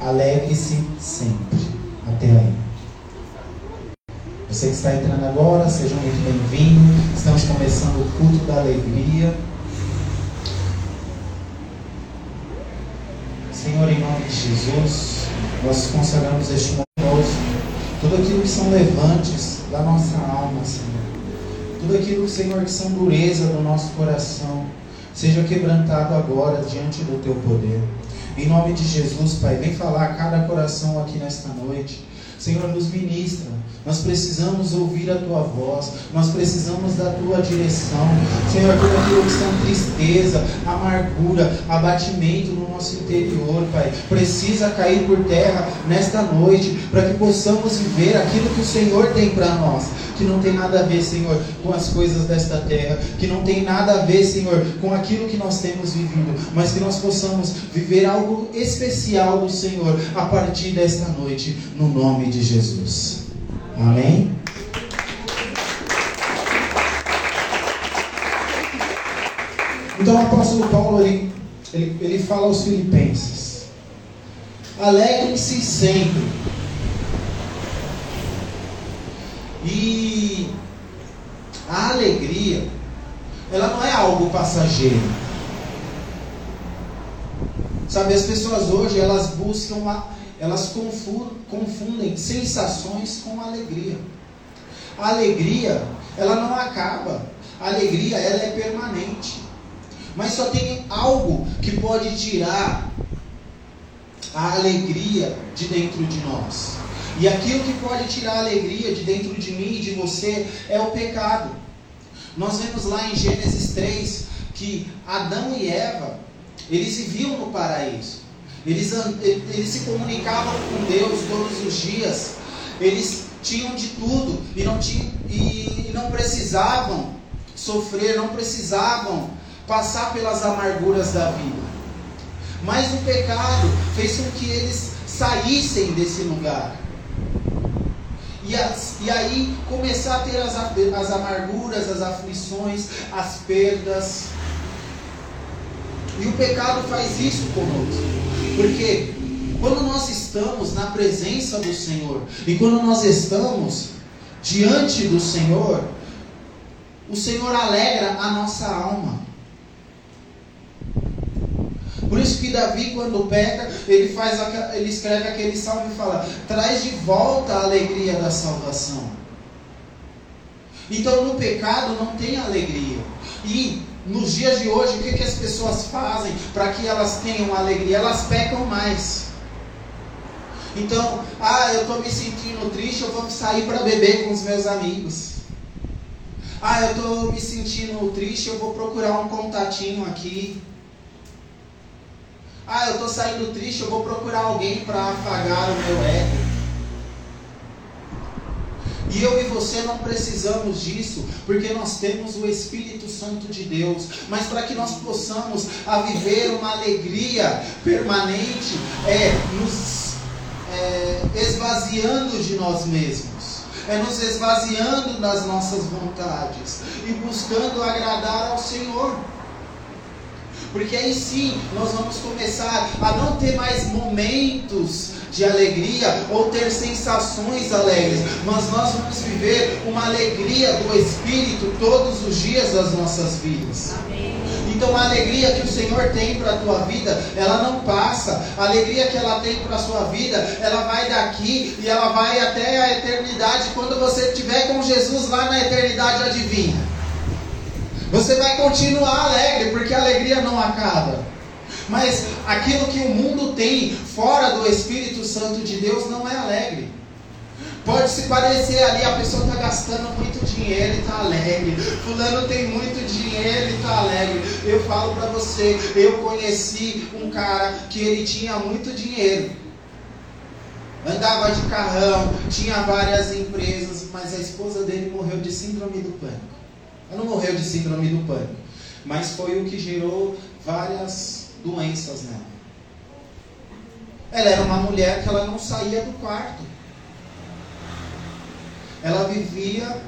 Alegre-se sempre. Até aí. Você que está entrando agora, seja muito bem-vindo. Estamos começando o culto da alegria. Senhor, em nome de Jesus, nós consagramos este momento, tudo aquilo que são levantes da nossa alma, Senhor. Tudo aquilo, Senhor, que são dureza do nosso coração, seja quebrantado agora diante do teu poder. Em nome de Jesus, Pai, vem falar a cada coração aqui nesta noite. Senhor, nos ministra. Nós precisamos ouvir a tua voz, nós precisamos da tua direção. Senhor, tudo aquilo que são tristeza, amargura, abatimento no nosso interior, Pai, precisa cair por terra nesta noite, para que possamos viver aquilo que o Senhor tem para nós. Que não tem nada a ver, Senhor, com as coisas desta terra, que não tem nada a ver, Senhor, com aquilo que nós temos vivido, mas que nós possamos viver algo especial do Senhor a partir desta noite, no nome de Jesus. Amém? Então o apóstolo Paulo ele, ele, ele fala aos filipenses: alegrem-se sempre. E a alegria, ela não é algo passageiro. Sabe, as pessoas hoje elas buscam uma elas confundem sensações com alegria. A alegria, ela não acaba. A alegria, ela é permanente. Mas só tem algo que pode tirar a alegria de dentro de nós. E aquilo que pode tirar a alegria de dentro de mim e de você é o pecado. Nós vemos lá em Gênesis 3 que Adão e Eva, eles viviam no paraíso. Eles, eles se comunicavam com Deus todos os dias. Eles tinham de tudo e não, tinham, e não precisavam sofrer, não precisavam passar pelas amarguras da vida. Mas o pecado fez com que eles saíssem desse lugar. E, as, e aí começar a ter as, as amarguras, as aflições, as perdas. E o pecado faz isso conosco. Porque quando nós estamos na presença do Senhor e quando nós estamos diante do Senhor, o Senhor alegra a nossa alma. Por isso que Davi, quando peca, ele faz, ele escreve aquele salmo e fala: traz de volta a alegria da salvação. Então no pecado não tem alegria. E nos dias de hoje, o que, que as pessoas fazem para que elas tenham alegria? Elas pecam mais. Então, ah, eu estou me sentindo triste, eu vou sair para beber com os meus amigos. Ah, eu estou me sentindo triste, eu vou procurar um contatinho aqui. Ah, eu estou saindo triste, eu vou procurar alguém para afagar o meu ego. E eu e você não precisamos disso, porque nós temos o Espírito Santo de Deus. Mas para que nós possamos a viver uma alegria permanente, é nos é, esvaziando de nós mesmos, é nos esvaziando das nossas vontades e buscando agradar ao Senhor. Porque aí sim nós vamos começar a não ter mais momentos de alegria ou ter sensações alegres, mas nós vamos viver uma alegria do Espírito todos os dias das nossas vidas. Então a alegria que o Senhor tem para a tua vida, ela não passa. A alegria que ela tem para a sua vida, ela vai daqui e ela vai até a eternidade. Quando você estiver com Jesus lá na eternidade, adivinha? Você vai continuar alegre, porque a alegria não acaba. Mas aquilo que o mundo tem fora do Espírito Santo de Deus não é alegre. Pode se parecer ali, a pessoa está gastando muito dinheiro e está alegre. Fulano tem muito dinheiro e está alegre. Eu falo para você, eu conheci um cara que ele tinha muito dinheiro. Andava de carrão, tinha várias empresas, mas a esposa dele morreu de síndrome do pânico. Ela não morreu de síndrome do pânico, mas foi o que gerou várias doenças nela. Ela era uma mulher que ela não saía do quarto. Ela vivia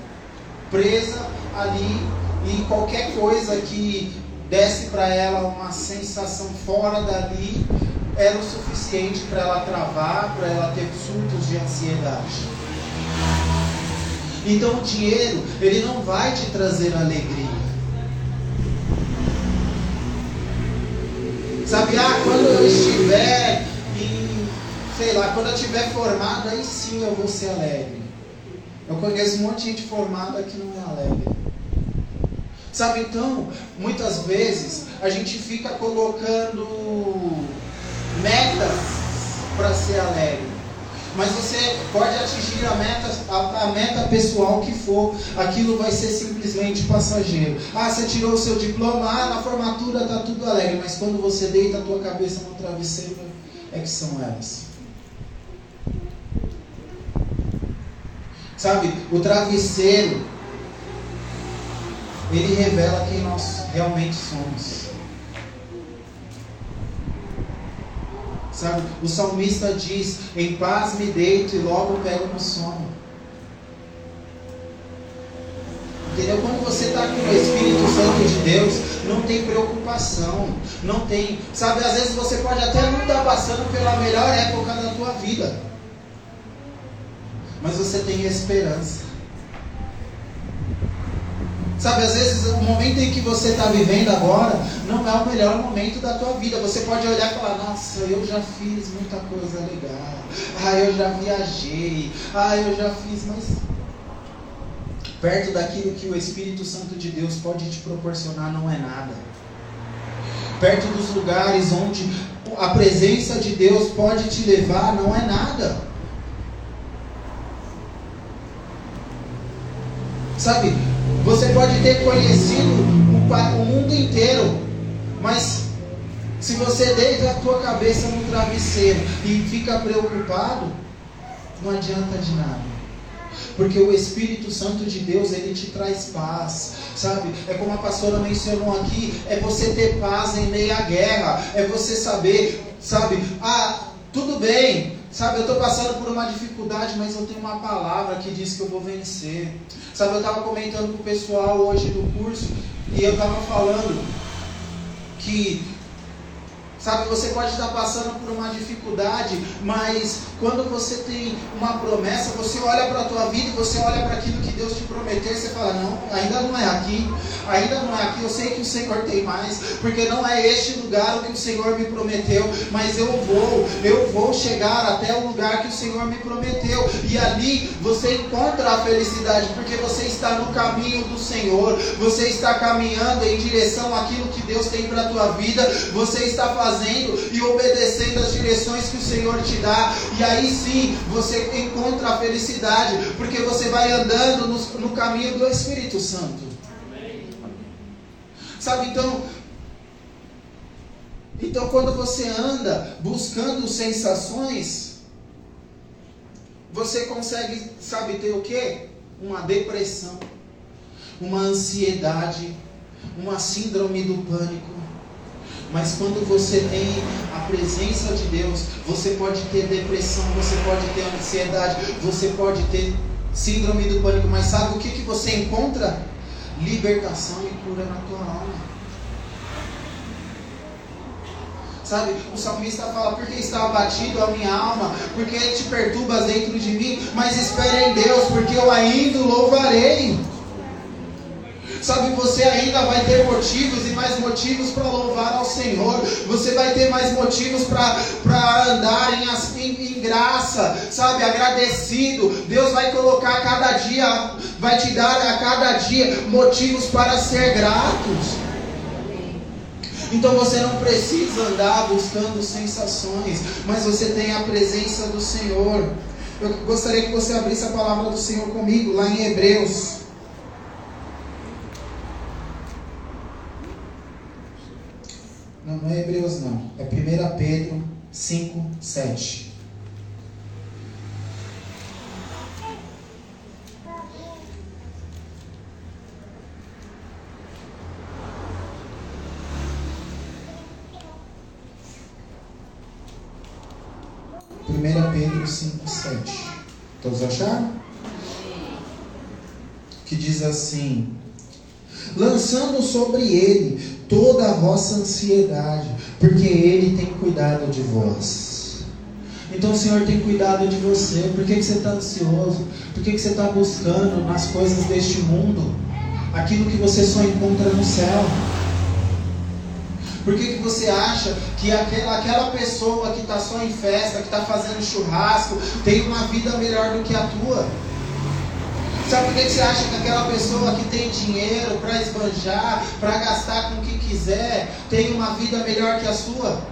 presa ali e qualquer coisa que desse para ela uma sensação fora dali, era o suficiente para ela travar, para ela ter surtos de ansiedade. Então o dinheiro, ele não vai te trazer alegria. Sabe, ah, quando eu estiver em, sei lá, quando eu estiver formado, aí sim eu vou ser alegre. Eu conheço um monte de gente formada que não é alegre. Sabe, então, muitas vezes a gente fica colocando metas para ser alegre. Mas você pode atingir a meta, a, a, meta pessoal que for, aquilo vai ser simplesmente passageiro. Ah, você tirou o seu diploma, ah, na formatura está tudo alegre, mas quando você deita a tua cabeça no travesseiro, é que são elas. Sabe, o travesseiro, ele revela quem nós realmente somos. Sabe? O salmista diz: Em paz me deito e logo pego no sono. Entendeu? Quando você está com o Espírito Santo de Deus, não tem preocupação, não tem, sabe? Às vezes você pode até não estar tá passando pela melhor época da tua vida, mas você tem esperança. Sabe, às vezes o momento em que você está vivendo agora não é o melhor momento da tua vida. Você pode olhar e falar, nossa, eu já fiz muita coisa legal. Ah, eu já viajei. Ah, eu já fiz, mas perto daquilo que o Espírito Santo de Deus pode te proporcionar não é nada. Perto dos lugares onde a presença de Deus pode te levar não é nada. Sabe, você pode ter conhecido o mundo inteiro, mas se você deita a tua cabeça no travesseiro e fica preocupado, não adianta de nada. Porque o Espírito Santo de Deus, ele te traz paz, sabe? É como a pastora mencionou aqui, é você ter paz em meio à guerra, é você saber, sabe? Ah, tudo bem, Sabe, eu estou passando por uma dificuldade, mas eu tenho uma palavra que diz que eu vou vencer. Sabe, eu estava comentando com o pessoal hoje do curso e eu estava falando que Sabe, você pode estar passando por uma dificuldade, mas quando você tem uma promessa, você olha para a tua vida você olha para aquilo que Deus te prometeu e você fala, não, ainda não é aqui, ainda não é aqui, eu sei que o Senhor tem mais, porque não é este lugar o que o Senhor me prometeu, mas eu vou, eu vou chegar até o lugar que o Senhor me prometeu, e ali você encontra a felicidade, porque você está no caminho do Senhor, você está caminhando em direção àquilo que Deus tem para a tua vida, você está fazendo fazendo e obedecendo as direções que o Senhor te dá. E aí sim você encontra a felicidade, porque você vai andando no, no caminho do Espírito Santo. Sabe, então, então quando você anda buscando sensações, você consegue, sabe, ter o que? Uma depressão, uma ansiedade, uma síndrome do pânico. Mas quando você tem a presença de Deus, você pode ter depressão, você pode ter ansiedade, você pode ter síndrome do pânico, mas sabe o que, que você encontra? Libertação e cura na tua alma. Sabe, o salmista fala, porque está abatido a minha alma, porque te perturbas dentro de mim, mas espere em Deus, porque eu ainda louvarei. Sabe, você ainda vai ter motivos e mais motivos para louvar ao Senhor. Você vai ter mais motivos para andar em, em, em graça, sabe, agradecido. Deus vai colocar a cada dia, vai te dar a cada dia motivos para ser gratos. Então você não precisa andar buscando sensações, mas você tem a presença do Senhor. Eu gostaria que você abrisse a palavra do Senhor comigo, lá em Hebreus. Não, não é Hebreus não. É 1 Pedro 5, 7. Primeira Pedro 5, 7. Todos acharam? Que diz assim: lançando sobre ele toda a vossa ansiedade, porque Ele tem cuidado de vós. Então o Senhor tem cuidado de você. Por que, que você está ansioso? Por que, que você está buscando nas coisas deste mundo aquilo que você só encontra no céu? Por que, que você acha que aquela, aquela pessoa que está só em festa, que está fazendo churrasco, tem uma vida melhor do que a tua? Sabe por que, que você acha que aquela pessoa que tem dinheiro para esbanjar, para gastar com o que quiser, tem uma vida melhor que a sua?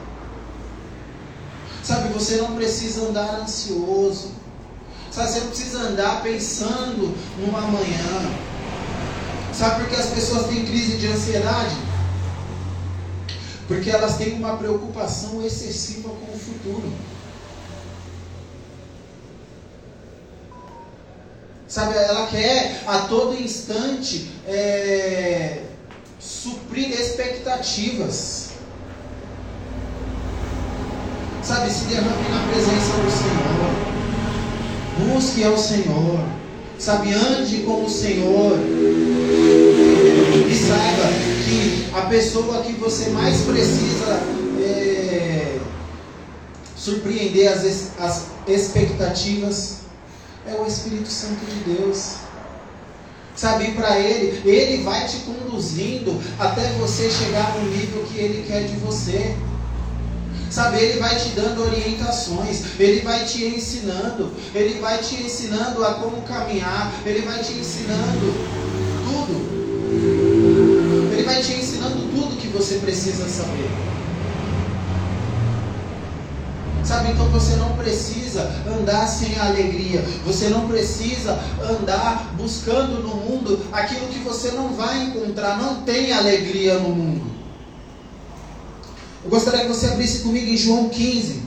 Sabe, você não precisa andar ansioso. Sabe, você não precisa andar pensando no amanhã. Sabe por que as pessoas têm crise de ansiedade? Porque elas têm uma preocupação excessiva com o futuro. Sabe, ela quer a todo instante é, suprir expectativas. Sabe, se derrame na presença do Senhor. Busque ao Senhor. Sabe, ande com o Senhor. E saiba que a pessoa que você mais precisa é, surpreender as, as expectativas é o Espírito Santo de Deus. Sabe, para Ele, Ele vai te conduzindo até você chegar no nível que Ele quer de você. Sabe, Ele vai te dando orientações, Ele vai te ensinando, Ele vai te ensinando a como caminhar, Ele vai te ensinando tudo. Ele vai te ensinando tudo que você precisa saber. Sabe, então você não precisa andar sem alegria. Você não precisa andar buscando no mundo aquilo que você não vai encontrar. Não tem alegria no mundo. Eu gostaria que você abrisse comigo em João 15,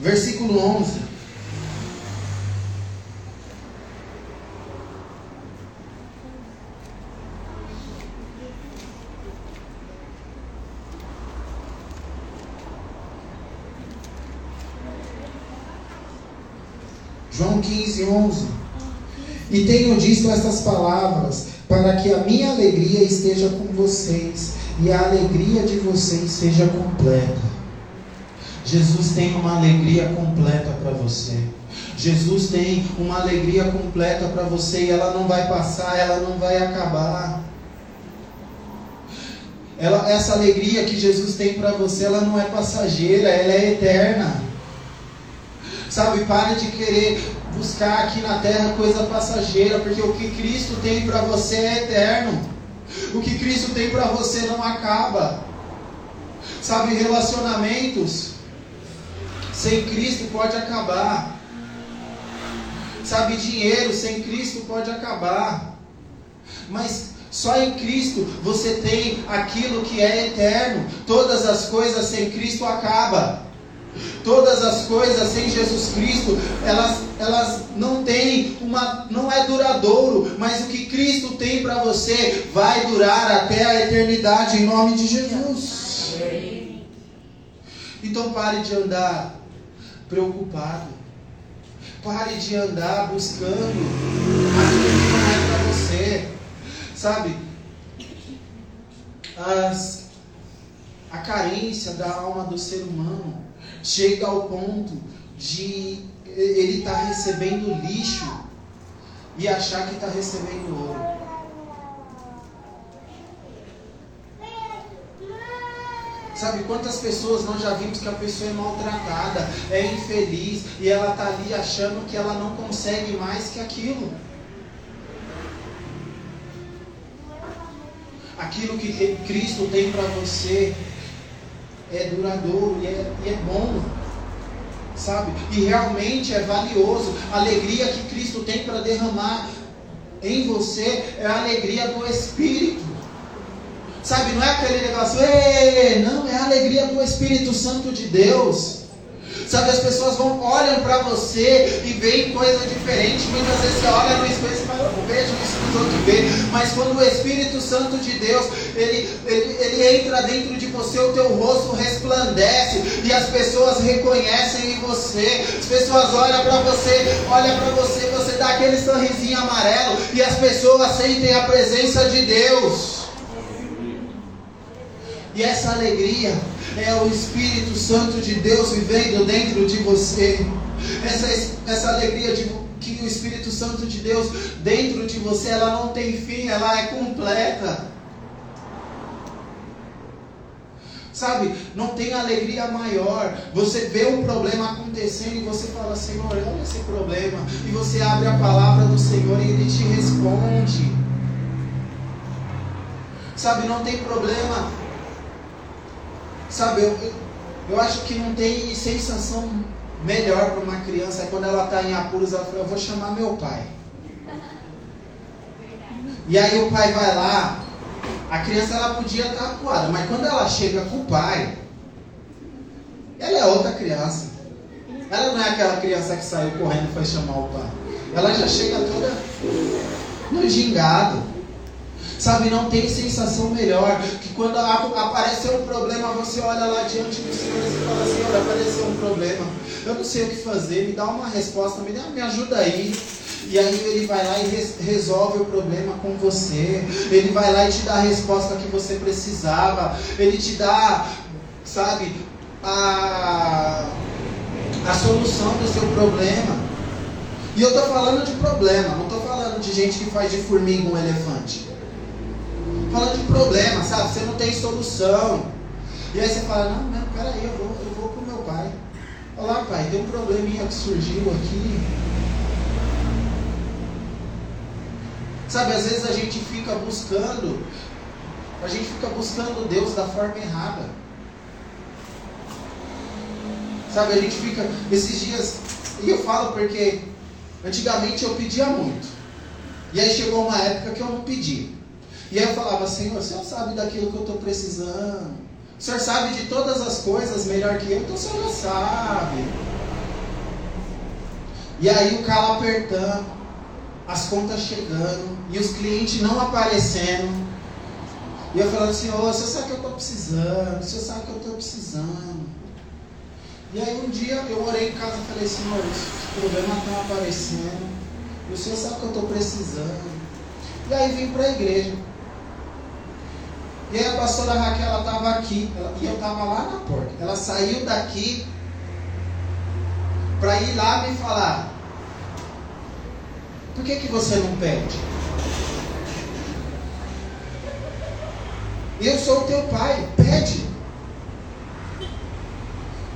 versículo 11. João 15, 11. E tenho dito estas palavras para que a minha alegria esteja com vocês e a alegria de vocês seja completa. Jesus tem uma alegria completa para você. Jesus tem uma alegria completa para você e ela não vai passar, ela não vai acabar. Ela, essa alegria que Jesus tem para você, ela não é passageira, ela é eterna. Sabe, pare de querer buscar aqui na terra coisa passageira, porque o que Cristo tem para você é eterno. O que Cristo tem para você não acaba. Sabe, relacionamentos sem Cristo pode acabar. Sabe, dinheiro sem Cristo pode acabar. Mas só em Cristo você tem aquilo que é eterno. Todas as coisas sem Cristo acabam. Todas as coisas sem Jesus Cristo, elas, elas não têm uma, não é duradouro, mas o que Cristo tem para você vai durar até a eternidade em nome de Jesus. Então pare de andar preocupado. Pare de andar buscando aquilo que não é para você. Sabe? As, a carência da alma do ser humano chega ao ponto de ele estar tá recebendo lixo e achar que está recebendo ouro. Sabe quantas pessoas nós já vimos que a pessoa é maltratada, é infeliz e ela está ali achando que ela não consegue mais que aquilo. Aquilo que Cristo tem para você é duradouro e é, e é bom, sabe? E realmente é valioso. A alegria que Cristo tem para derramar em você é a alegria do Espírito. Sabe, não é aquele negócio, não, é a alegria do Espírito Santo de Deus. Sabe, as pessoas vão, olham para você e veem coisa diferente. Muitas vezes você olha no espelho e fala, eu vejo isso que os outros veem. Mas quando o Espírito Santo de Deus, ele, ele, ele entra dentro de você, o teu rosto resplandece e as pessoas reconhecem em você. As pessoas olham para você, olham para você, você dá aquele sorrisinho amarelo e as pessoas sentem a presença de Deus. E essa alegria é o Espírito Santo de Deus vivendo dentro de você. Essa, essa alegria de, que o Espírito Santo de Deus dentro de você, ela não tem fim, ela é completa. Sabe, não tem alegria maior. Você vê um problema acontecendo e você fala, Senhor, olha esse problema. E você abre a palavra do Senhor e Ele te responde. Sabe, não tem problema. Sabe, eu, eu acho que não tem sensação melhor para uma criança é quando ela está em apuros, ela fala, eu vou chamar meu pai. E aí o pai vai lá, a criança ela podia estar acuada, mas quando ela chega com o pai, ela é outra criança. Ela não é aquela criança que saiu correndo e foi chamar o pai. Ela já chega toda no gingado. Sabe, não tem sensação melhor que quando apareceu um problema, você olha lá diante do Senhor e fala, Senhor, apareceu um problema. Eu não sei o que fazer, me dá uma resposta, me, dá, me ajuda aí. E aí ele vai lá e resolve o problema com você. Ele vai lá e te dá a resposta que você precisava. Ele te dá, sabe, a, a solução do seu problema. E eu estou falando de problema, não estou falando de gente que faz de formiga um elefante. Falando de problema, sabe? Você não tem solução. E aí você fala, não, não, peraí, eu vou, eu vou pro meu pai. Olá, pai, tem um probleminha que surgiu aqui. Sabe, às vezes a gente fica buscando, a gente fica buscando Deus da forma errada. Sabe, a gente fica, esses dias, e eu falo porque antigamente eu pedia muito. E aí chegou uma época que eu não pedi. E aí eu falava, Senhor, o Senhor sabe daquilo que eu estou precisando. O Senhor sabe de todas as coisas melhor que eu, então o Senhor já sabe. E aí o calo apertando as contas chegando e os clientes não aparecendo. E eu falando assim, oh, você sabe que eu estou precisando, você sabe que eu estou precisando. E aí um dia eu orei em casa e falei, Senhor, os problemas estão aparecendo. E o Senhor sabe que eu estou precisando. E aí vim para a igreja. E aí a pastora Raquel, ela estava aqui, ela, e eu estava lá na porta. Ela saiu daqui para ir lá me falar, por que, que você não pede? Eu sou o teu pai, pede.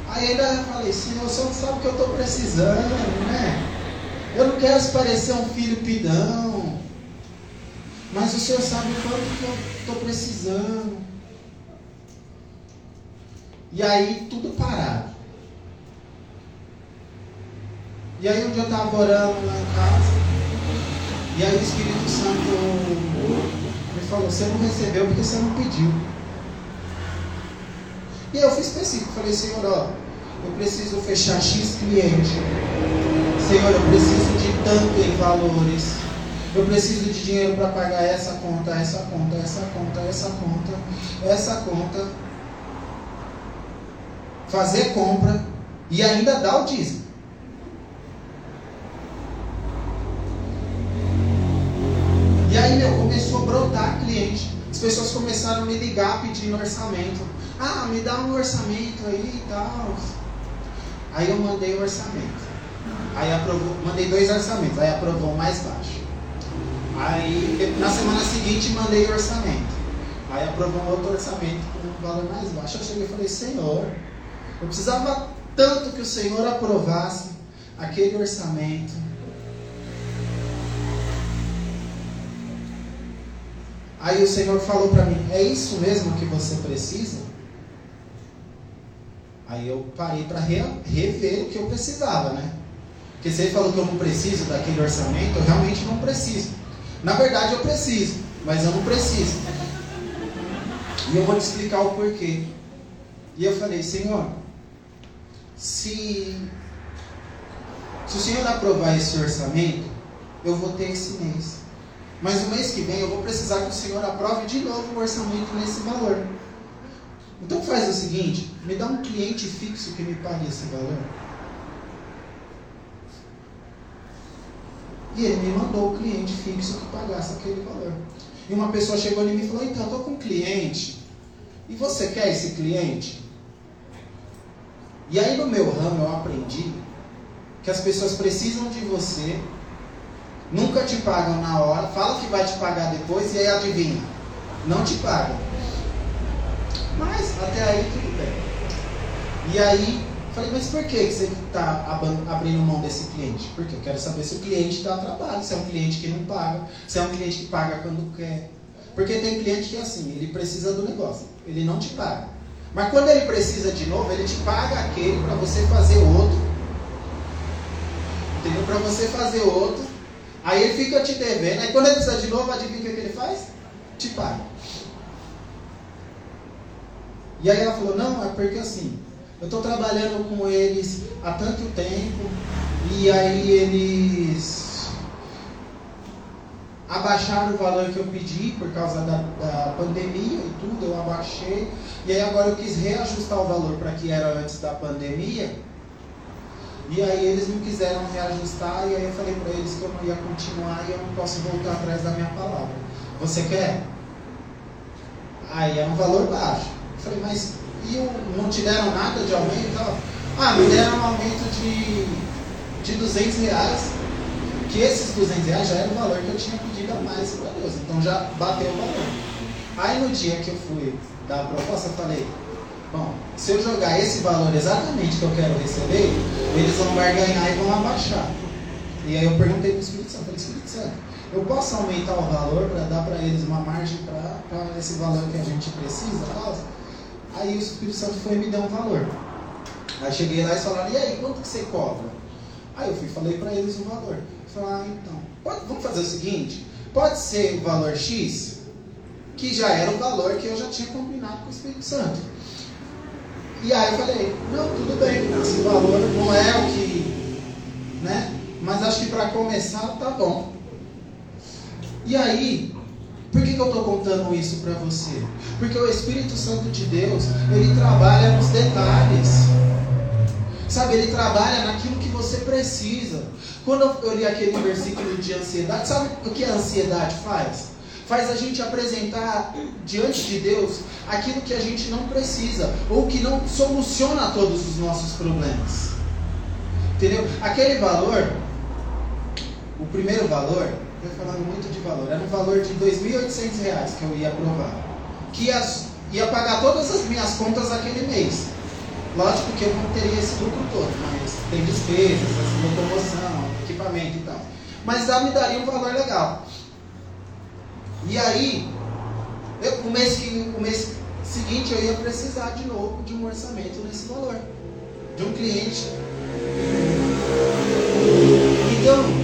Aí ainda falei, Senhor, o Senhor sabe que eu estou precisando, né? Eu não quero parecer um filho pidão. Mas o Senhor sabe o quanto que eu estou precisando. E aí tudo parado. E aí um dia eu estava orando lá em casa. E aí o Espírito Santo me falou, você não recebeu porque você não pediu. E eu fiz específico, falei, Senhor, ó, eu preciso fechar X cliente. Senhor, eu preciso de tanto em valores. Eu preciso de dinheiro para pagar essa conta, essa conta, essa conta, essa conta, essa conta. Fazer compra e ainda dar o dízimo. E aí, meu, começou a brotar cliente. As pessoas começaram a me ligar pedindo orçamento. Ah, me dá um orçamento aí e tal. Aí eu mandei o orçamento. Aí aprovou, mandei dois orçamentos, aí aprovou o mais baixo. Aí na semana seguinte mandei o orçamento. Aí aprovou um outro orçamento com um valor mais baixo. Eu cheguei e falei, Senhor, eu precisava tanto que o Senhor aprovasse aquele orçamento Aí o Senhor falou para mim: É isso mesmo que você precisa? Aí eu parei para re rever o que eu precisava, né? Porque se ele falou que eu não preciso daquele orçamento, eu realmente não preciso. Na verdade, eu preciso, mas eu não preciso. E eu vou te explicar o porquê. E eu falei: Senhor, se, se o Senhor aprovar esse orçamento, eu vou ter esse mês. Mas no mês que vem eu vou precisar que o Senhor aprove de novo o orçamento nesse valor. Então faz o seguinte, me dá um cliente fixo que me pague esse valor. E ele me mandou o cliente fixo que pagasse aquele valor. E uma pessoa chegou em mim e falou, então, estou com um cliente E você quer esse cliente? E aí no meu ramo eu aprendi que as pessoas precisam de você, nunca te pagam na hora, fala que vai te pagar depois e aí adivinha, não te pagam. Mas até aí tudo bem. E aí, falei, mas por que você está abrindo mão desse cliente? Porque eu quero saber se o cliente dá trabalho, se é um cliente que não paga, se é um cliente que paga quando quer. Porque tem cliente que é assim, ele precisa do negócio, ele não te paga. Mas quando ele precisa de novo, ele te paga aquele para você fazer outro. Entendeu? Para você fazer outro. Aí ele fica te devendo. Aí quando ele precisa de novo, adivinha o que ele faz? Te paga. E aí ela falou, não, é porque assim, eu estou trabalhando com eles há tanto tempo, e aí eles abaixaram o valor que eu pedi por causa da, da, pandemia e tudo, eu abaixei. E aí agora eu quis reajustar o valor para que era antes da pandemia. E aí eles não quiseram reajustar e aí eu falei para eles que eu não ia continuar e eu não posso voltar atrás da minha palavra. Você quer? Aí é um valor baixo. Eu falei, mas e não te deram nada de aumento? Ah, me deram um aumento de, de 200 reais que esses 200 reais já era o valor que eu tinha pedido a mais para Deus. Então já bateu o valor. Aí no dia que eu fui dar a proposta, eu falei, bom, se eu jogar esse valor exatamente que eu quero receber, eles vão ganhar e vão abaixar. E aí eu perguntei para o Espírito Santo, falei, Espírito Santo, eu posso aumentar o valor para dar para eles uma margem para esse valor que a gente precisa? Aí o Espírito Santo foi e me deu um valor. Aí cheguei lá e falaram, e aí, quanto que você cobra? Aí eu fui falei para eles o valor. Falar, ah, então, pode, vamos fazer o seguinte: pode ser o valor X, que já era o valor que eu já tinha combinado com o Espírito Santo. E aí eu falei, não, tudo bem, esse valor não é o que. Né? Mas acho que para começar tá bom. E aí, por que, que eu estou contando isso para você? Porque o Espírito Santo de Deus, ele trabalha nos detalhes. Sabe, ele trabalha naquilo que você precisa. Quando eu li aquele versículo de ansiedade, sabe o que a ansiedade faz? Faz a gente apresentar diante de Deus aquilo que a gente não precisa, ou que não soluciona todos os nossos problemas. Entendeu? Aquele valor, o primeiro valor, eu falando muito de valor, era um valor de R$ 2.800 que eu ia aprovar. Que ia, ia pagar todas as minhas contas aquele mês. Lógico que eu não teria esse lucro todo, mas tem despesas, locomoção, equipamento e tal. Mas já me daria um valor legal. E aí, eu, o, mês que, o mês seguinte eu ia precisar de novo de um orçamento nesse valor. De um cliente. Então,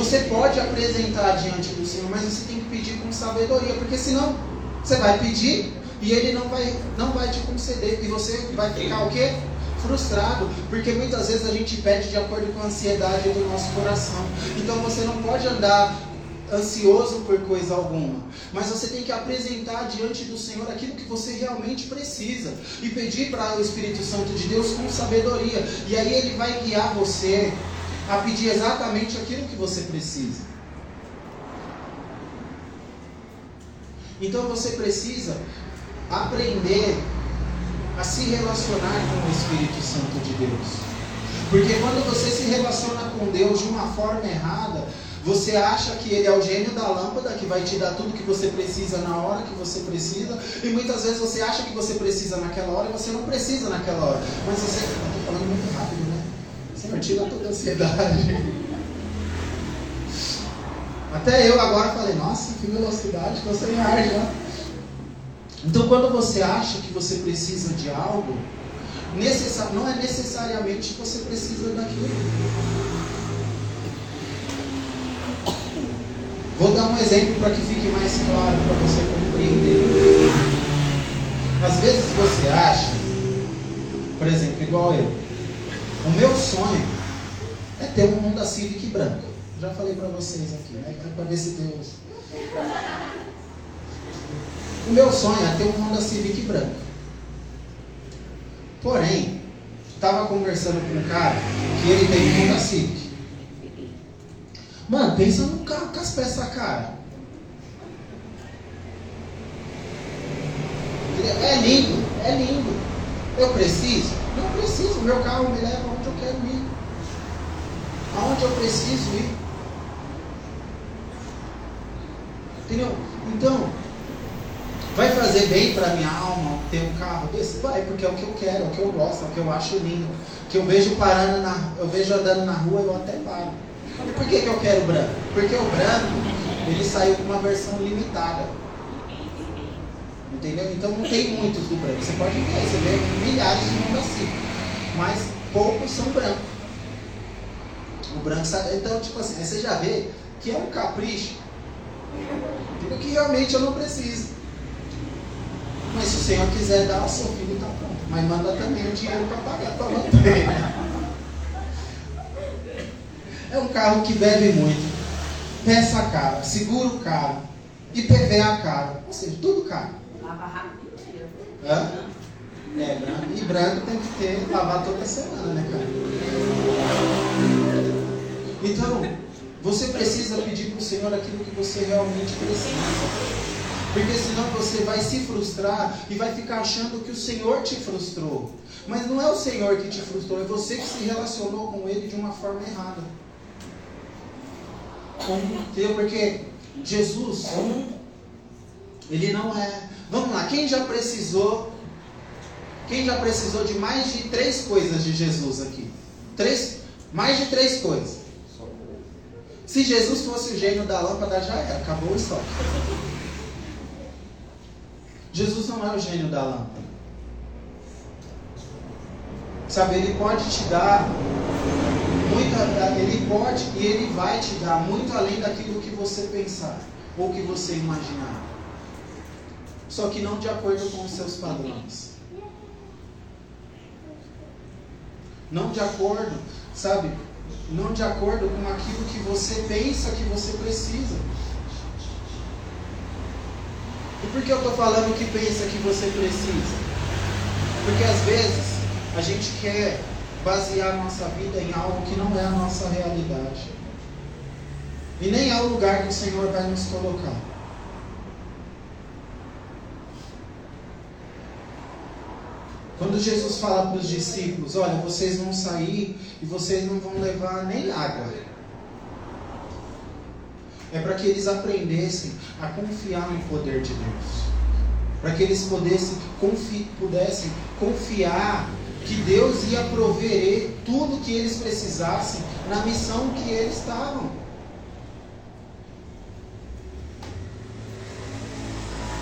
você pode apresentar diante do Senhor, mas você tem que pedir com sabedoria, porque senão você vai pedir e ele não vai, não vai te conceder. E você vai ficar o quê? frustrado, porque muitas vezes a gente pede de acordo com a ansiedade do nosso coração. Então você não pode andar ansioso por coisa alguma, mas você tem que apresentar diante do Senhor aquilo que você realmente precisa e pedir para o Espírito Santo de Deus com sabedoria, e aí ele vai guiar você a pedir exatamente aquilo que você precisa. Então você precisa aprender a se relacionar com o Espírito Santo de Deus. Porque quando você se relaciona com Deus de uma forma errada, você acha que ele é o gênio da lâmpada que vai te dar tudo que você precisa na hora que você precisa, e muitas vezes você acha que você precisa naquela hora e você não precisa naquela hora. Mas você. Estou falando muito rápido, né? Senhor, tira toda a ansiedade. Até eu agora falei, nossa, que velocidade, estou sem ar já. Então, quando você acha que você precisa de algo, não é necessariamente que você precisa daquilo. Vou dar um exemplo para que fique mais claro para você compreender. Às vezes você acha, por exemplo, igual eu, o meu sonho é ter um Honda Civic branco. Já falei para vocês aqui, né? Para ver se Deus o meu sonho é ter um Honda Civic branco. Porém, estava conversando com um cara que ele tem um Honda Civic. Mano, pensa num carro com as peças cara. É lindo, é lindo. Eu preciso? Não preciso. Meu carro me leva onde eu quero ir. Aonde eu preciso ir. Entendeu? Então, vai fazer bem para minha alma ter um carro desse? Vai, porque é o que eu quero, é o que eu gosto, é o que eu acho lindo. Que eu vejo parando na, eu vejo andando na rua, eu até paro. Por que, que eu quero branco? Porque o branco, ele saiu com uma versão limitada. Entendeu? Então não tem muitos do branco. Você pode ver, você vê milhares de Civic. Mas poucos são brancos. O branco sabe. Então, tipo assim, você já vê que é um capricho. Que realmente eu não preciso. Mas se o Senhor quiser dar, o seu filho está pronto. Mas manda também o dinheiro para pagar para manter. É um carro que bebe muito. Peça cara, seguro caro. IPVA caro. Ou seja, tudo caro. Lava rápido. Hã? É, branco. E branco tem que ter, lavar toda semana, né, cara? Então, você precisa pedir para o Senhor aquilo que você realmente precisa. Porque senão você vai se frustrar e vai ficar achando que o Senhor te frustrou. Mas não é o Senhor que te frustrou, é você que se relacionou com Ele de uma forma errada. Porque Jesus, Ele não é. Vamos lá, quem já precisou. Quem já precisou de mais de três coisas de Jesus aqui? Três, mais de três coisas. Se Jesus fosse o gênio da lâmpada, já era, acabou o estoque. Jesus não é o gênio da lâmpada. Sabe, ele pode te dar muito, ele pode e ele vai te dar muito além daquilo que você pensar ou que você imaginar. Só que não de acordo com os seus padrões. Não de acordo, sabe? Não de acordo com aquilo que você pensa que você precisa. E por que eu estou falando que pensa que você precisa? Porque às vezes a gente quer basear nossa vida em algo que não é a nossa realidade. E nem é o lugar que o Senhor vai nos colocar. Quando Jesus fala para os discípulos: Olha, vocês vão sair e vocês não vão levar nem água é para que eles aprendessem a confiar no poder de Deus. Para que eles pudessem, confi, pudessem confiar que Deus ia prover tudo que eles precisassem na missão que eles estavam.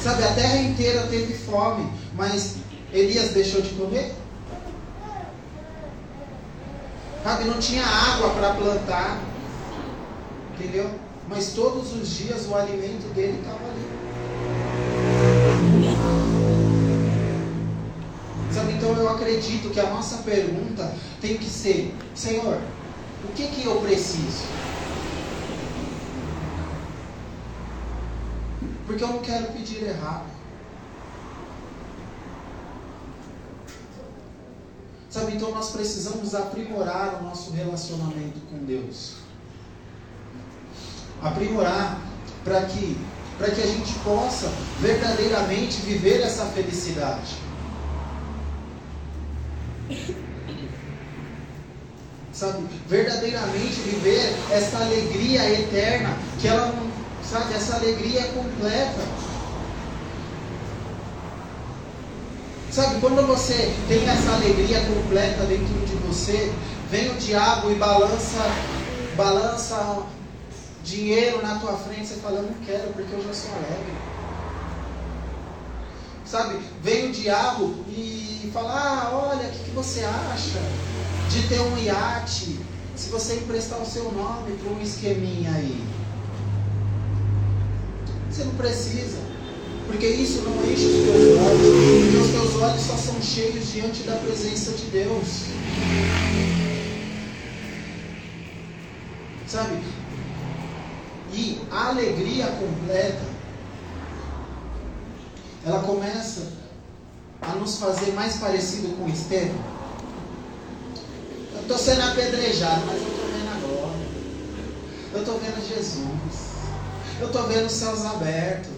Sabe, a terra inteira teve fome, mas Elias deixou de comer? Sabe, não tinha água para plantar. Entendeu? mas todos os dias o alimento dele estava ali. Sabe, então eu acredito que a nossa pergunta tem que ser: Senhor, o que que eu preciso? Porque eu não quero pedir errado. Sabe, então nós precisamos aprimorar o nosso relacionamento com Deus aprimorar para que, para que a gente possa verdadeiramente viver essa felicidade. Sabe, verdadeiramente viver essa alegria eterna, que ela sabe, essa alegria é completa. Sabe, quando você tem essa alegria completa dentro de você, vem o diabo e balança, balança dinheiro na tua frente, você fala, não quero porque eu já sou alegre. Sabe, vem o diabo e fala, ah, olha, o que, que você acha de ter um iate se você emprestar o seu nome para um esqueminha aí? Você não precisa, porque isso não enche os teus olhos, porque os teus olhos só são cheios diante da presença de Deus. Sabe, e a alegria completa, ela começa a nos fazer mais parecido com Estevão. Eu estou sendo apedrejado, mas eu estou vendo a glória. Eu estou vendo Jesus. Eu estou vendo os céus abertos.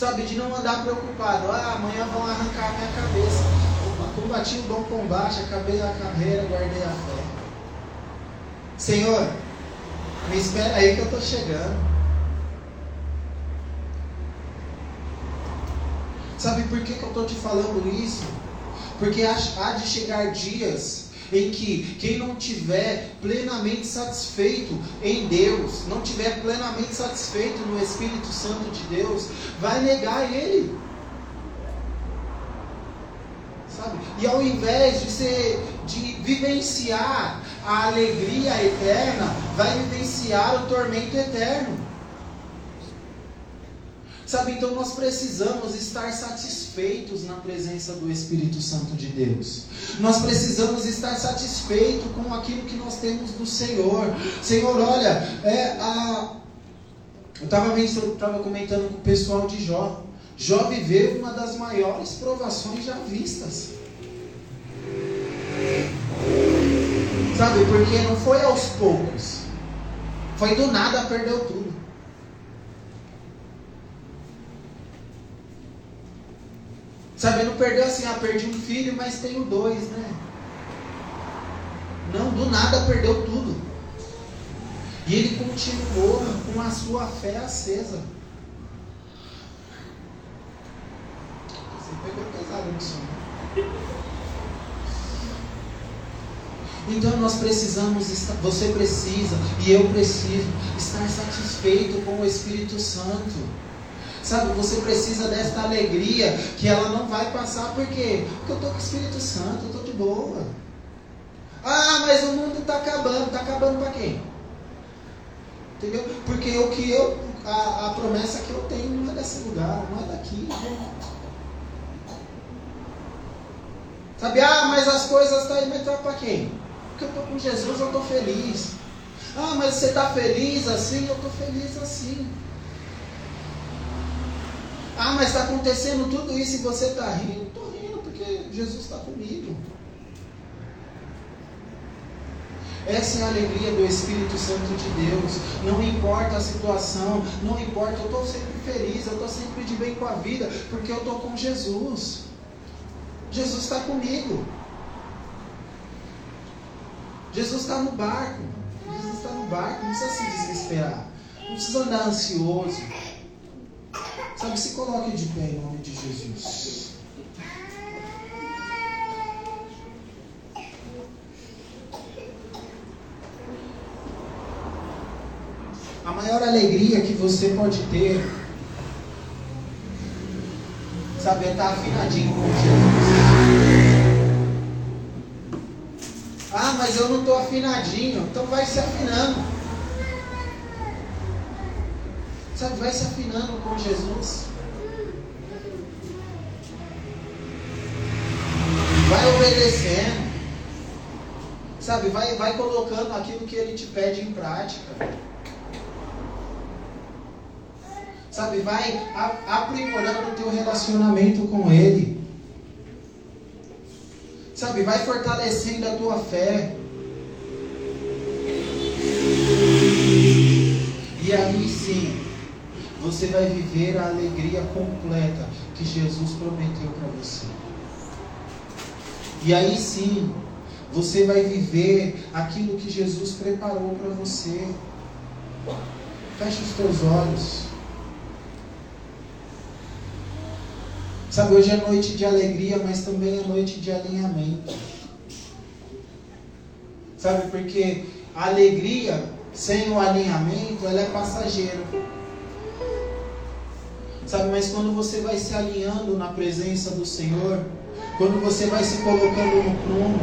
Sabe, de não andar preocupado. Ah, amanhã vão arrancar a minha cabeça. Opa, combati o bom combate, acabei a carreira, guardei a fé. Senhor, me espera aí que eu estou chegando. Sabe por que, que eu estou te falando isso? Porque há de chegar dias em que quem não tiver plenamente satisfeito em Deus, não tiver plenamente satisfeito no Espírito Santo de Deus, vai negar Ele. Sabe? E ao invés de ser, de vivenciar a alegria eterna, vai vivenciar o tormento eterno. Sabe, então nós precisamos estar satisfeitos na presença do Espírito Santo de Deus. Nós precisamos estar satisfeitos com aquilo que nós temos do Senhor. Senhor, olha, é, a... eu estava comentando com o pessoal de Jó. Jó viveu uma das maiores provações já vistas. Sabe, porque não foi aos poucos. Foi do nada, perdeu tudo. Sabe, não perdeu assim, ah, perdi um filho, mas tenho dois, né? Não, do nada perdeu tudo. E ele continuou com a sua fé acesa. Você pegou pesado no som. Então nós precisamos, estar, você precisa e eu preciso estar satisfeito com o Espírito Santo. Sabe, você precisa desta alegria que ela não vai passar, por quê? Porque eu estou com o Espírito Santo, eu estou de boa. Ah, mas o mundo está acabando, está acabando para quem? Entendeu? Porque o que eu, a, a, promessa que eu tenho não é desse lugar, não é daqui. Sabe, ah, mas as coisas estão tá mas está para quem? Porque eu estou com Jesus, eu estou feliz. Ah, mas você está feliz assim? Eu estou feliz assim. Ah, mas está acontecendo tudo isso e você está rindo. Estou rindo porque Jesus está comigo. Essa é a alegria do Espírito Santo de Deus. Não importa a situação, não importa, eu estou sempre feliz, eu estou sempre de bem com a vida, porque eu estou com Jesus. Jesus está comigo. Jesus está no barco. Jesus está no barco, não precisa se desesperar. Não precisa andar ansioso. Sabe, se coloque de pé em nome de Jesus. A maior alegria que você pode ter, sabe, é estar afinadinho com Jesus. Ah, mas eu não estou afinadinho. Então vai se afinando. Sabe, vai se afinando com Jesus. Vai obedecendo. Sabe, vai, vai colocando aquilo que ele te pede em prática. Sabe, vai aprimorando o teu relacionamento com ele. Sabe, vai fortalecendo a tua fé. E aí sim, você vai viver a alegria completa que Jesus prometeu para você. E aí sim, você vai viver aquilo que Jesus preparou para você. Feche os teus olhos. Sabe, hoje é noite de alegria, mas também é noite de alinhamento. Sabe, porque a alegria sem o alinhamento, ela é passageira. Sabe, mas quando você vai se alinhando na presença do Senhor, quando você vai se colocando no prumo,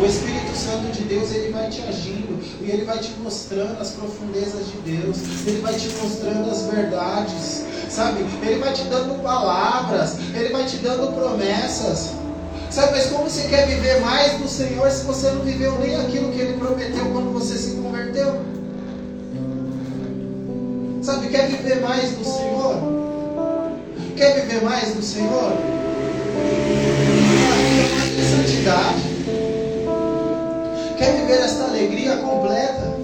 o Espírito Santo de Deus ele vai te agindo e ele vai te mostrando as profundezas de Deus, ele vai te mostrando as verdades, sabe? Ele vai te dando palavras, ele vai te dando promessas. Sabe, mas como você quer viver mais do Senhor se você não viveu nem aquilo que ele prometeu quando você se converteu? Sabe, quer viver mais do Senhor? Quer viver mais do Senhor? Quer mais de santidade? Quer viver esta alegria completa?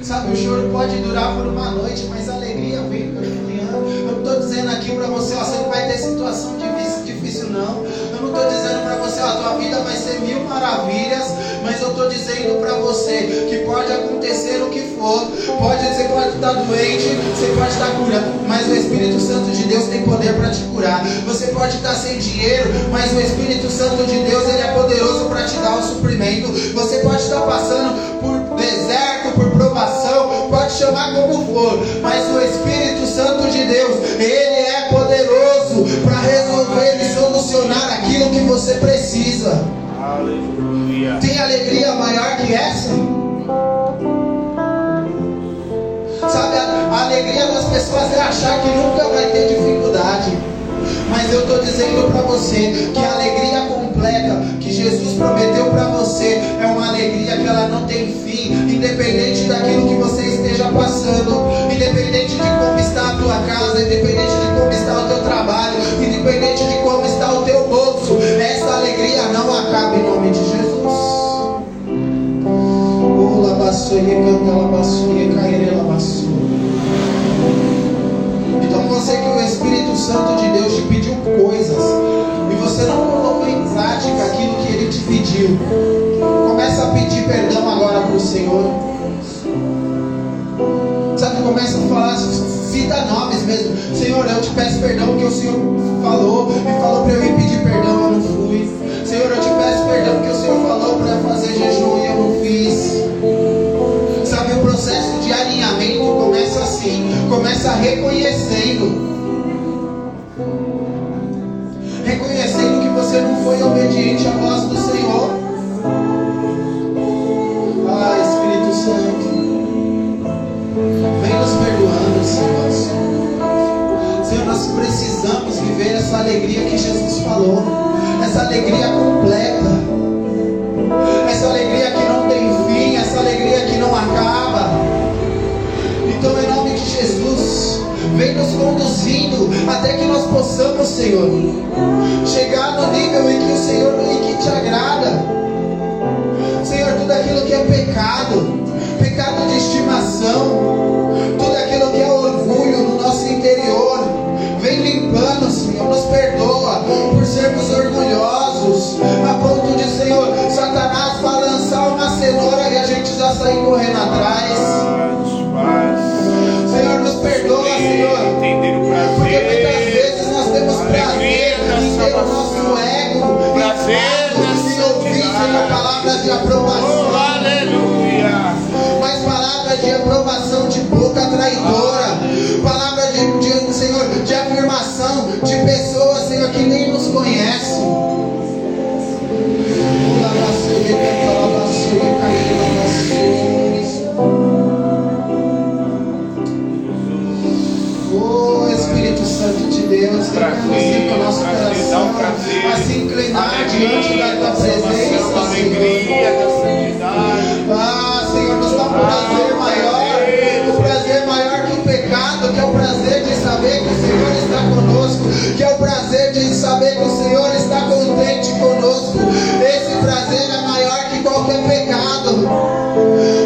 Sabe, o choro pode durar por uma noite, mas a alegria vem pela manhã. Eu não estou dizendo aqui para você, ó, você não vai ter situação difícil, difícil não. Eu não estou dizendo para você, ó, a tua vida vai ser mil maravilhas, mas eu estou dizendo para você que pode acontecer o que for. Pode, você pode estar doente, você pode estar curando, mas o Espírito Santo de Deus tem poder para te curar. Você pode estar sem dinheiro, mas o Espírito Santo de Deus ele é poderoso para te dar o suprimento. Você pode estar passando por deserto, por provação, pode chamar como for, mas o Espírito Santo de Deus, ele é poderoso para resolver e solucionar aquilo que você precisa. Aleluia. Tem alegria maior que essa? Sabe, a, alegria das pessoas é achar que nunca vai ter dificuldade. Mas eu estou dizendo para você que a alegria completa que Jesus prometeu para você é uma alegria que ela não tem fim, independente daquilo que você esteja passando, independente de como está a tua casa, independente de como está o teu trabalho, independente de Então você que o Espírito Santo de Deus te pediu coisas e você não colocou em prática aquilo que ele te pediu. Começa a pedir perdão agora para Senhor. Sabe, começa a falar, cita nomes mesmo. Senhor, eu te peço perdão porque o Senhor falou e falou para eu ir pedir perdão, começa reconhecendo. Reconhecendo que você não foi obediente à voz do Senhor. Ah, Espírito Santo. Vem nos perdoando, Senhor. Senhor, nós precisamos viver essa alegria que Jesus falou. Essa alegria completa. Vem nos conduzindo até que nós possamos, Senhor, chegar no nível em que o Senhor em que te agrada. Senhor, tudo aquilo que é pecado, pecado de estimação, palavras de aprovação. Mas palavras de aprovação de boca traidora, palavras de, de, Senhor, de afirmação de pessoas, Senhor, que nem nos conhecem. Oh Espírito Santo de Deus, prazer, o nosso prazer, dá um coração a se inclinar diante da tua presença, Senhor. Saber que o Senhor está conosco, que é o prazer de saber que o Senhor está contente conosco. Esse prazer é maior que qualquer pecado,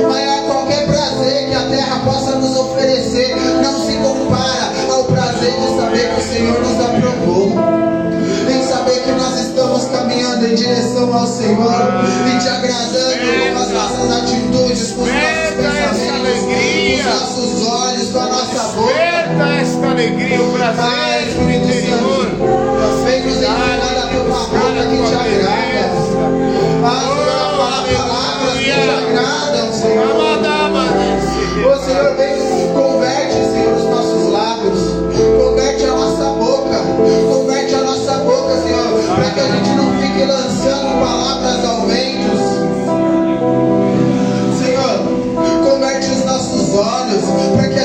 maior qualquer prazer que a terra possa nos oferecer, não se compara ao prazer de saber que o Senhor nos aprovou em saber que nós estamos caminhando em direção ao Senhor e te agradando com as nossas atitudes, com os nossos pensamentos, com os nossos olhos, com a nossa boca. Esta alegria, o prazer Espírito interior. Vem nos ensinar a tua te agrada. Ah, Senhor, te agradam, Senhor. Ô Senhor, vem, converte, Senhor, os nossos lábios, converte a nossa boca, converte a nossa boca, Senhor, para que a gente não fique lançando palavras ao vento. Senhor, converte os nossos olhos, para que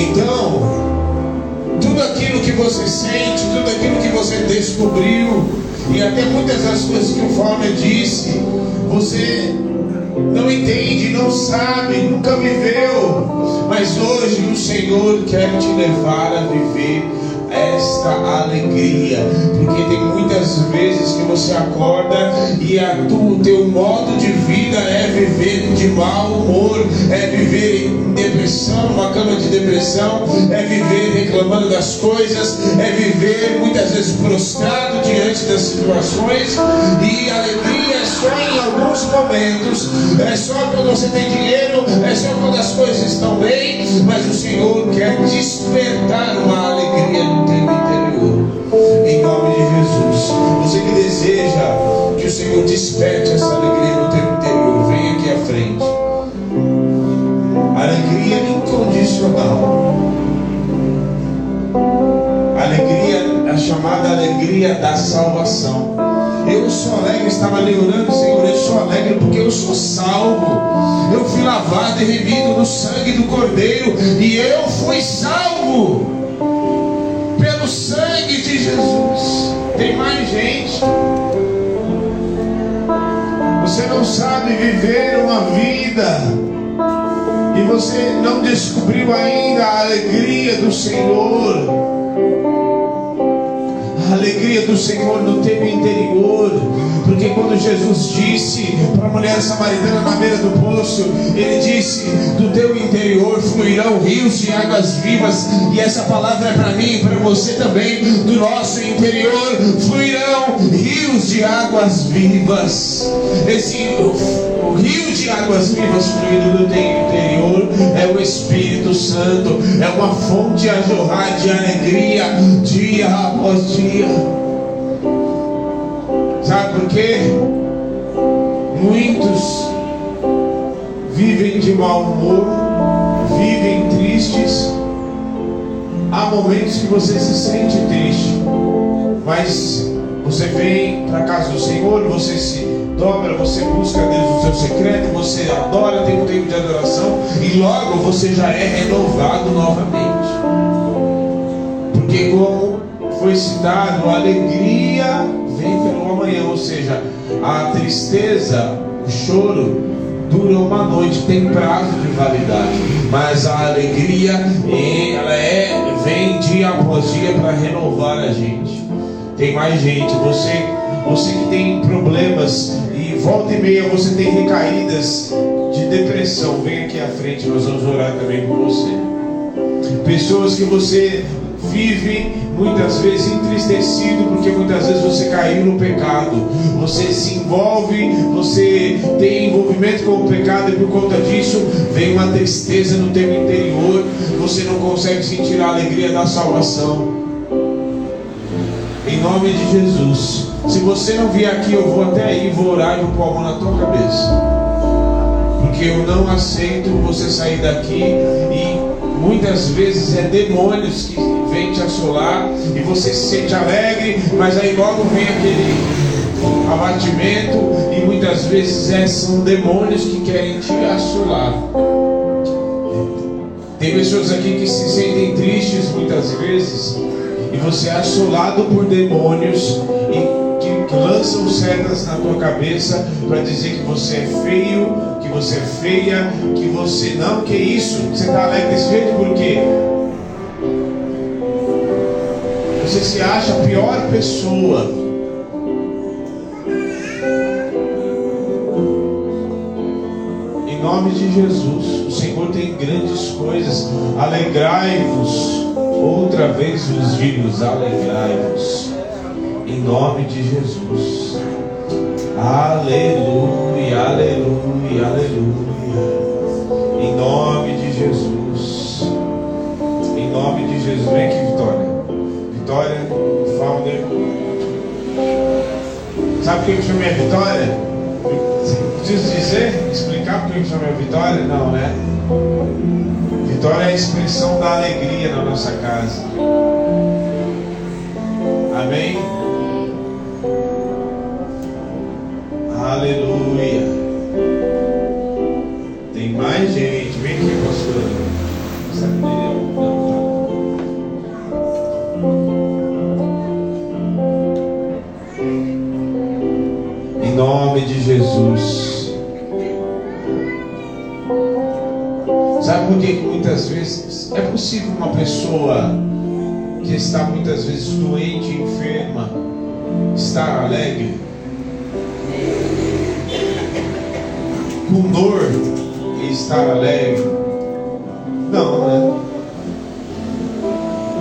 Então, tudo aquilo que você sente, tudo aquilo que você descobriu, e até muitas das coisas que o Fábio disse, você não entende, não sabe, nunca viveu. Mas hoje o Senhor quer te levar a viver esta alegria. Porque tem muitas vezes que você acorda e a, tu, o teu modo de vida é viver de mau humor, é viver em depressão, uma cama de depressão, é viver reclamando das coisas, é viver muitas vezes prostrado diante das situações e alegria é só em alguns momentos, é só quando você tem dinheiro, é só quando as coisas estão bem, mas o Senhor quer despertar uma alegria Tempo interior. Em nome de Jesus. Você que deseja que o Senhor desperte essa alegria no teu interior, vem aqui à frente. Alegria incondicional. Alegria, a chamada alegria da salvação. Eu sou alegre, estava ali orando, Senhor, eu sou alegre porque eu sou salvo. Eu fui lavado e remido no sangue do Cordeiro e eu fui salvo sangue de Jesus. Tem mais gente. Você não sabe viver uma vida e você não descobriu ainda a alegria do Senhor a alegria do Senhor no teu interior. Porque quando Jesus disse para a mulher samaritana na beira do poço, ele disse: Do teu interior fluirão rios de águas vivas. E essa palavra é para mim para você também. Do nosso interior fluirão rios de águas vivas. Esse o rio de águas vivas fluindo do teu interior é o Espírito Santo, é uma fonte a jorrar de alegria dia após dia. Sabe por quê? Muitos vivem de mau humor, vivem tristes. Há momentos que você se sente triste, mas você vem para a casa do Senhor, você se dobra, você busca Deus no seu secreto, você adora, tem um tempo de adoração e logo você já é renovado novamente. Porque como foi citado, a alegria amanhã, ou seja, a tristeza, o choro dura uma noite, tem prazo de validade, mas a alegria ela é vem dia após dia para renovar a gente. Tem mais gente, você você que tem problemas e volta e meia você tem recaídas de depressão, vem aqui à frente, nós vamos orar também por você. Pessoas que você vive muitas vezes entristecido porque muitas vezes você caiu no pecado, você se envolve, você tem envolvimento com o pecado e por conta disso vem uma tristeza no teu interior, você não consegue sentir a alegria da salvação. Em nome de Jesus, se você não vier aqui, eu vou até aí, vou orar e vou pôr a mão na tua cabeça. Porque eu não aceito você sair daqui e muitas vezes é demônios que te assolar e você se sente alegre, mas aí logo vem aquele abatimento e muitas vezes é, são demônios que querem te assolar. Tem pessoas aqui que se sentem tristes muitas vezes e você é assolado por demônios e que lançam setas na tua cabeça para dizer que você é feio, que você é feia, que você não, que isso, você está alegre desse jeito por Você se acha a pior pessoa. Em nome de Jesus, o Senhor tem grandes coisas. Alegrai-vos. Outra vez os digo, alegrai-vos em nome de Jesus. Aleluia, aleluia, aleluia. Em nome de Jesus. Em nome de Jesus. Vem aqui, Vitória. Vitória, Founder. Sabe quem me chama minha Vitória? Preciso dizer, explicar por que chama minha Vitória? Não, né? Vitória é a expressão da alegria na nossa casa. Muitas vezes é possível uma pessoa que está muitas vezes doente, enferma, estar alegre? com dor e estar alegre? Não, né?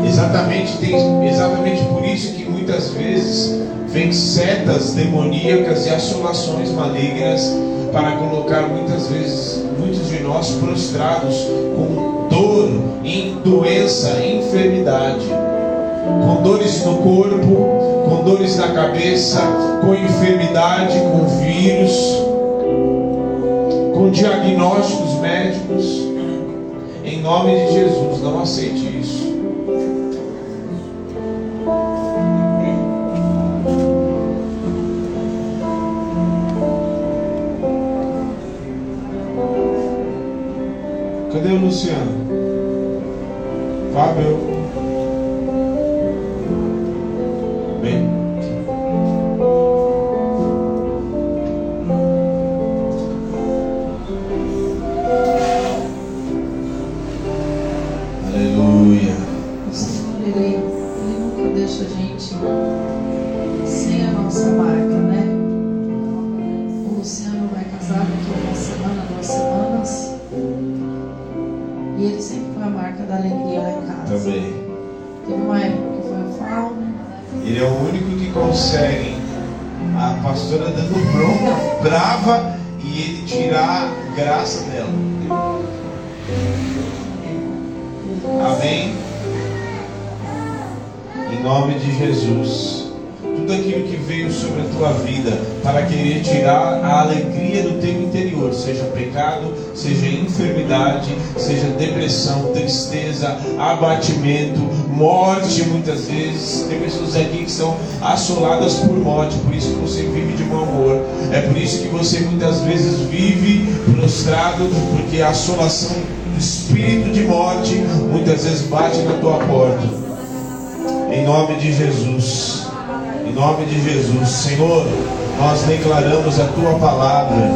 Exatamente, tem, exatamente por isso que muitas vezes vem setas demoníacas e assolações malignas para colocar muitas vezes muitos de nós prostrados com dor, em doença, enfermidade, com dores no corpo, com dores na cabeça, com enfermidade, com vírus com diagnósticos médicos. Em nome de Jesus, não aceite isso. assoladas por morte, por isso que você vive de mau humor. É por isso que você muitas vezes vive prostrado, porque a assolação do espírito de morte muitas vezes bate na tua porta. Em nome de Jesus. Em nome de Jesus, Senhor, nós declaramos a tua palavra.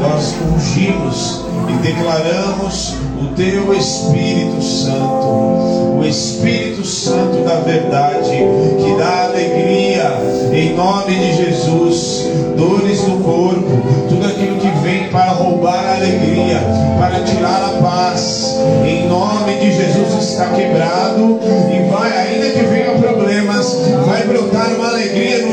Nós ungimos declaramos o teu Espírito Santo, o Espírito Santo da verdade, que dá alegria em nome de Jesus, dores no corpo, tudo aquilo que vem para roubar a alegria, para tirar a paz, em nome de Jesus está quebrado e vai, ainda que venha problemas, vai brotar uma alegria no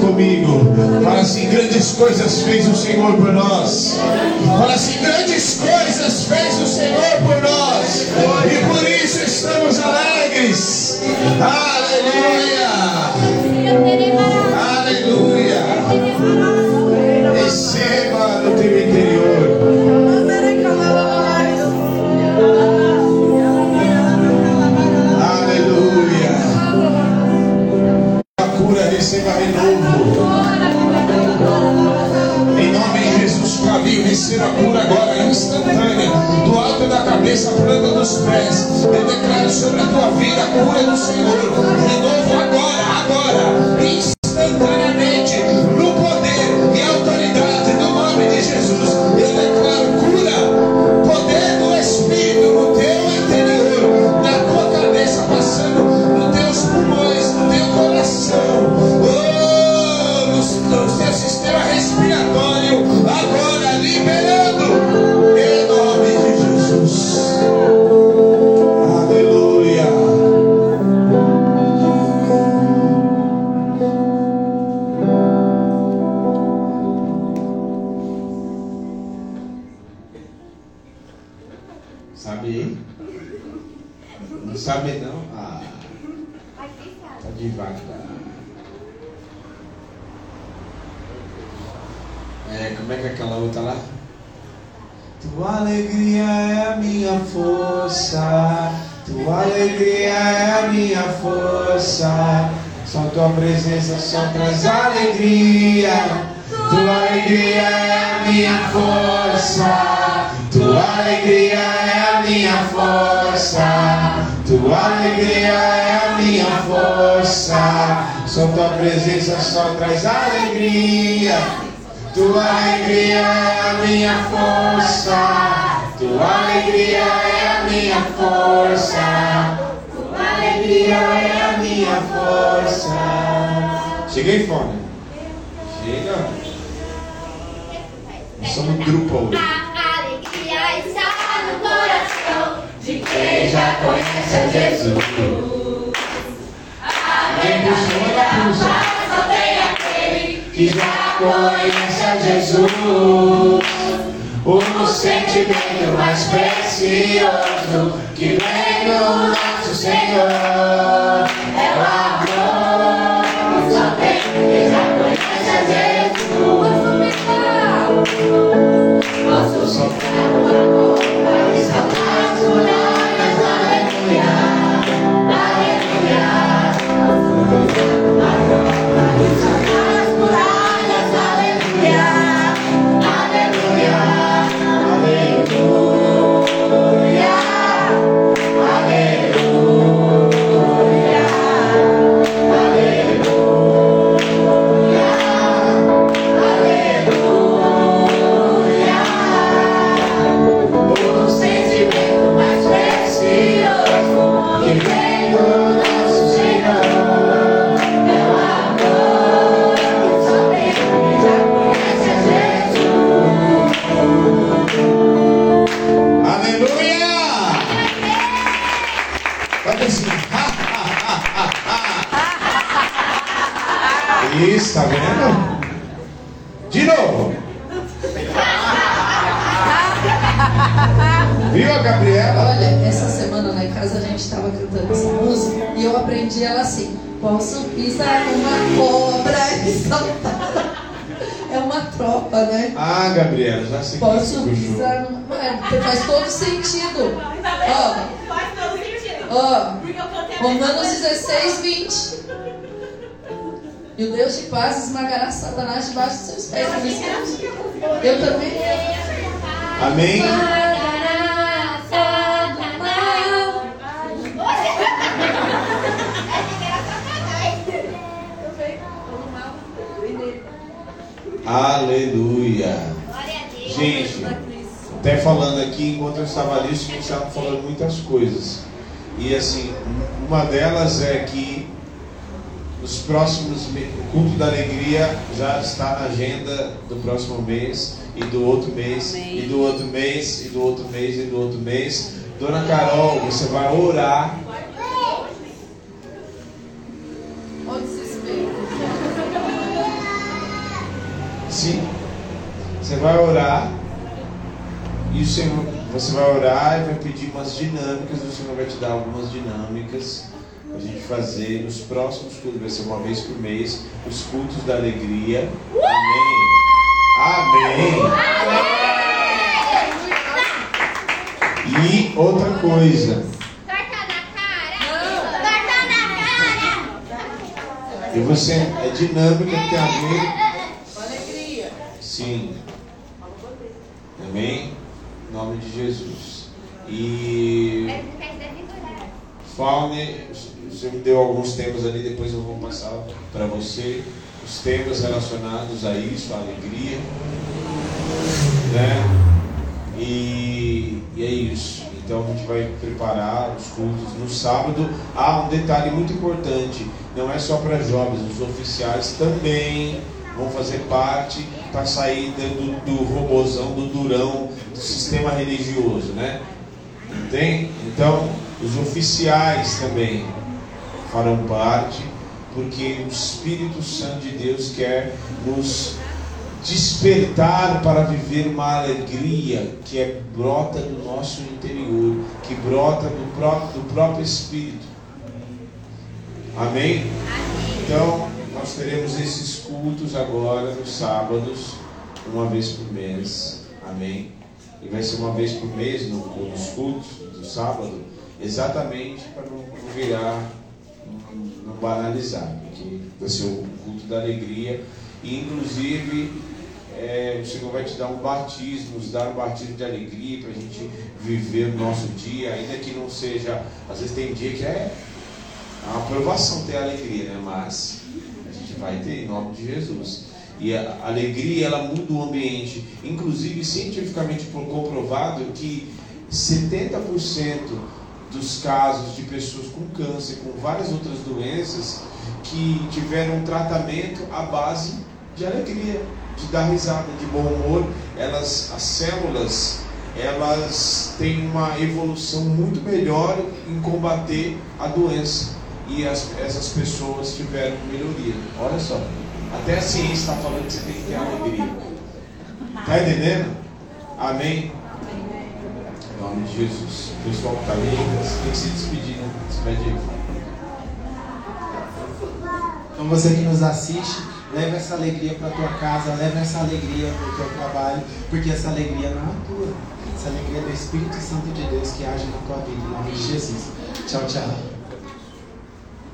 comigo. Fala assim: grandes coisas fez o Senhor por nós. Fala assim: grandes coisas fez o Senhor por nós. E por isso estamos alegres. Aleluia. Alegria é a minha força. Só tua presença só traz alegria. Tua alegria é a minha força. Tua alegria é a minha força. Tua alegria é a minha força. Cheguei fone. Chega. Nós somos grupo hoje. A alegria está no coração de quem já conhece a Jesus. Puxando, puxa. Só tem aquele Que já conhece a Jesus. O sentimento mais precioso que vem do nosso Senhor. É o Isso, tá vendo? De novo. Viu a Gabriela? Olha, essa semana lá em casa a gente estava cantando essa música e eu aprendi ela assim: Posso pisar uma cobra e saltar. É uma tropa, né? Ah, Gabriela, já sei que Posso pisar numa. É, faz todo sentido. Ó, Faz todo sentido. ó, Romanos 16, 20. E o Deus de paz esmagará Satanás debaixo dos seus pés. Que eu- Eu também. Amém? Aleluia. Gente, até falando aqui, enquanto eu estava ali, os estavam falando muitas coisas. E assim, uma delas é que nos próximos o culto da alegria já está na agenda do próximo mês e do outro mês Amém. e do outro mês e do outro mês e do outro mês Dona Carol, você vai orar. Sim. Você vai orar. E o Senhor, você vai orar e vai pedir umas dinâmicas. O Senhor vai te dar algumas dinâmicas a gente fazer nos próximos cultos. Vai ser uma vez por mês. Os cultos da alegria. Amém. Amém. E outra coisa. Torta na cara. Torta na cara. E você é dinâmica que tem a ver. Com alegria. Sim. Amém? Em nome de Jesus. E Faune, você me deu alguns temas ali, depois eu vou passar para você os temas relacionados a isso, a alegria. Né? E, e é isso. Então a gente vai preparar os cultos no sábado. Há um detalhe muito importante: não é só para jovens, os oficiais também vão fazer parte para sair do, do do durão, do sistema religioso, né? Tem? Então, os oficiais também farão parte, porque o Espírito Santo de Deus quer nos despertar para viver uma alegria que é brota do nosso interior, que brota do próprio, do próprio Espírito. Amém? Então, nós teremos esses cultos agora nos sábados, uma vez por mês. Amém? E vai ser uma vez por mês no, nos cultos do sábado, exatamente para não, virar, não, banalizar, porque vai ser o culto da alegria. E, inclusive, é, o Senhor vai te dar um batismo, nos dar um batismo de alegria para a gente viver o nosso dia, ainda que não seja, às vezes tem dia que é uma aprovação ter alegria, né? Mas a gente vai ter em nome de Jesus. E a alegria ela muda o ambiente, inclusive cientificamente comprovado que 70% dos casos de pessoas com câncer, com várias outras doenças, que tiveram um tratamento à base de alegria, de dar risada, de bom humor, elas, as células, elas têm uma evolução muito melhor em combater a doença e as, essas pessoas tiveram melhoria. Olha só, até a ciência está falando que você tem que ter alegria. Está entendendo? Amém? Em nome de Jesus. O pessoal que está ali tem que se despedir, né? Despede aí. Então você que nos assiste, leva essa alegria para a tua casa, leva essa alegria para o teu trabalho, porque essa alegria não é tua. Essa alegria é do Espírito Santo de Deus que age na tua vida, em nome de Jesus. Tchau, tchau.